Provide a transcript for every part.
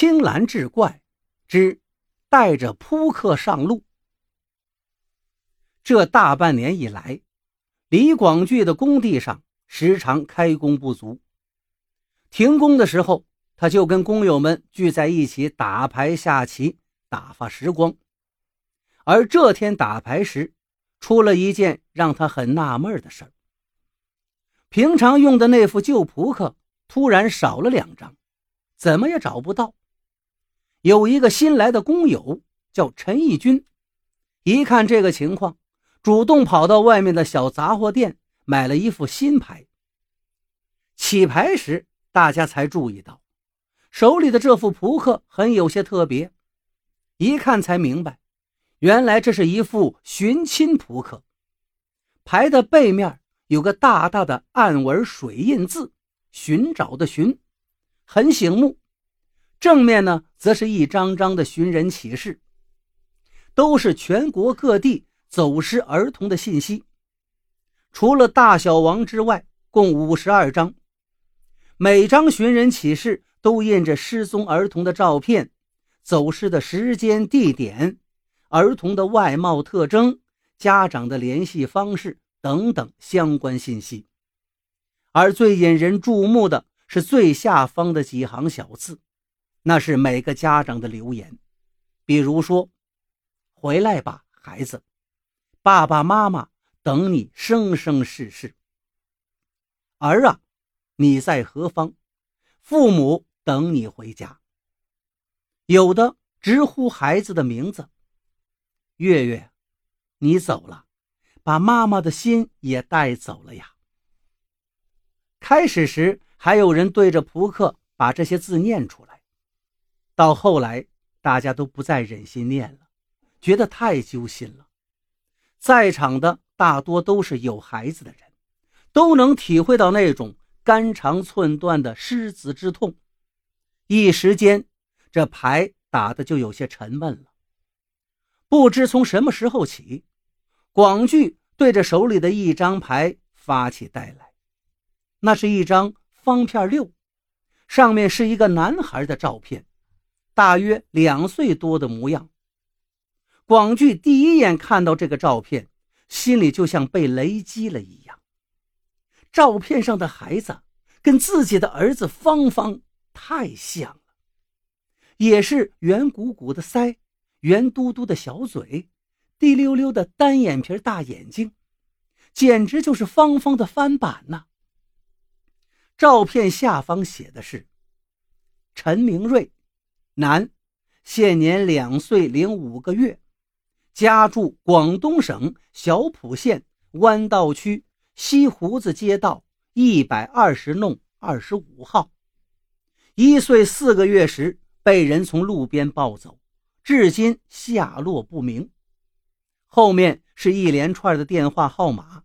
青蓝志怪之带着扑克上路。这大半年以来，李广聚的工地上时常开工不足。停工的时候，他就跟工友们聚在一起打牌、下棋，打发时光。而这天打牌时，出了一件让他很纳闷的事儿：平常用的那副旧扑克突然少了两张，怎么也找不到。有一个新来的工友叫陈义军，一看这个情况，主动跑到外面的小杂货店买了一副新牌。起牌时。大家才注意到，手里的这副扑克很有些特别，一看才明白，原来这是一副寻亲扑克。牌的背面有个大大的暗纹水印字“寻找”的“寻”，很醒目。正面呢，则是一张张的寻人启事，都是全国各地走失儿童的信息。除了大小王之外，共五十二张。每张寻人启事都印着失踪儿童的照片、走失的时间、地点、儿童的外貌特征、家长的联系方式等等相关信息。而最引人注目的是最下方的几行小字，那是每个家长的留言，比如说：“回来吧，孩子，爸爸妈妈等你生生世世。”儿啊。你在何方？父母等你回家。有的直呼孩子的名字。月月，你走了，把妈妈的心也带走了呀。开始时还有人对着扑克把这些字念出来，到后来大家都不再忍心念了，觉得太揪心了。在场的大多都是有孩子的人，都能体会到那种。肝肠寸断的失子之痛，一时间，这牌打的就有些沉闷了。不知从什么时候起，广聚对着手里的一张牌发起呆来。那是一张方片六，上面是一个男孩的照片，大约两岁多的模样。广聚第一眼看到这个照片，心里就像被雷击了一样。照片上的孩子跟自己的儿子芳芳太像了，也是圆鼓鼓的腮，圆嘟嘟的小嘴，滴溜溜的单眼皮大眼睛，简直就是芳芳的翻版呐。照片下方写的是：陈明瑞，男，现年两岁零五个月，家住广东省小浦县湾道区。西胡子街道一百二十弄二十五号，一岁四个月时被人从路边抱走，至今下落不明。后面是一连串的电话号码，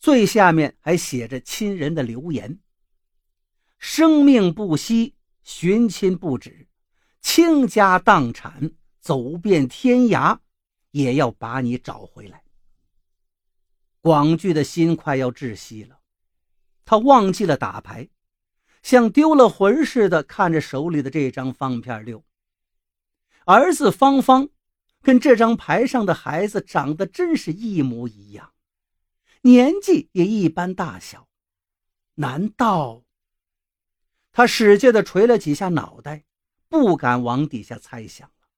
最下面还写着亲人的留言：“生命不息，寻亲不止，倾家荡产，走遍天涯，也要把你找回来。”广聚的心快要窒息了，他忘记了打牌，像丢了魂似的看着手里的这张方片六。儿子芳芳跟这张牌上的孩子长得真是一模一样，年纪也一般大小。难道？他使劲的捶了几下脑袋，不敢往底下猜想了。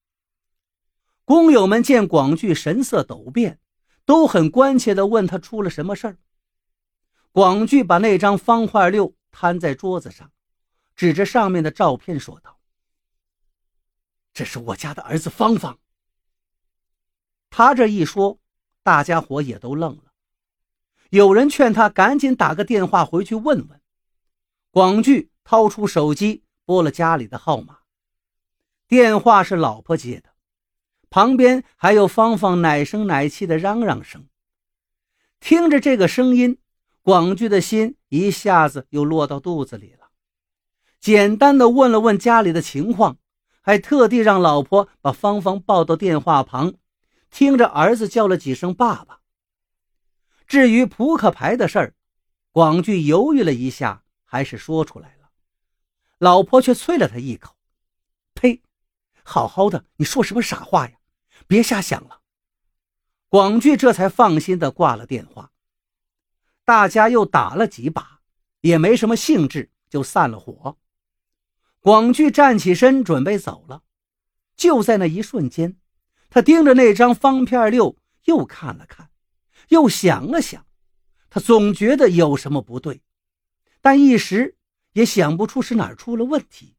工友们见广聚神色陡变。都很关切地问他出了什么事儿。广聚把那张方块六摊在桌子上，指着上面的照片说道：“这是我家的儿子芳芳。”他这一说，大家伙也都愣了。有人劝他赶紧打个电话回去问问。广聚掏出手机拨了家里的号码，电话是老婆接的。旁边还有芳芳奶声奶气的嚷嚷声，听着这个声音，广聚的心一下子又落到肚子里了。简单的问了问家里的情况，还特地让老婆把芳芳抱到电话旁，听着儿子叫了几声爸爸。至于扑克牌的事儿，广聚犹豫了一下，还是说出来了。老婆却啐了他一口：“好好的，你说什么傻话呀？别瞎想了。广聚这才放心的挂了电话。大家又打了几把，也没什么兴致，就散了伙。广聚站起身准备走了，就在那一瞬间，他盯着那张方片六又看了看，又想了想，他总觉得有什么不对，但一时也想不出是哪儿出了问题。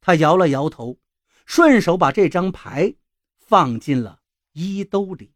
他摇了摇头，顺手把这张牌放进了衣兜里。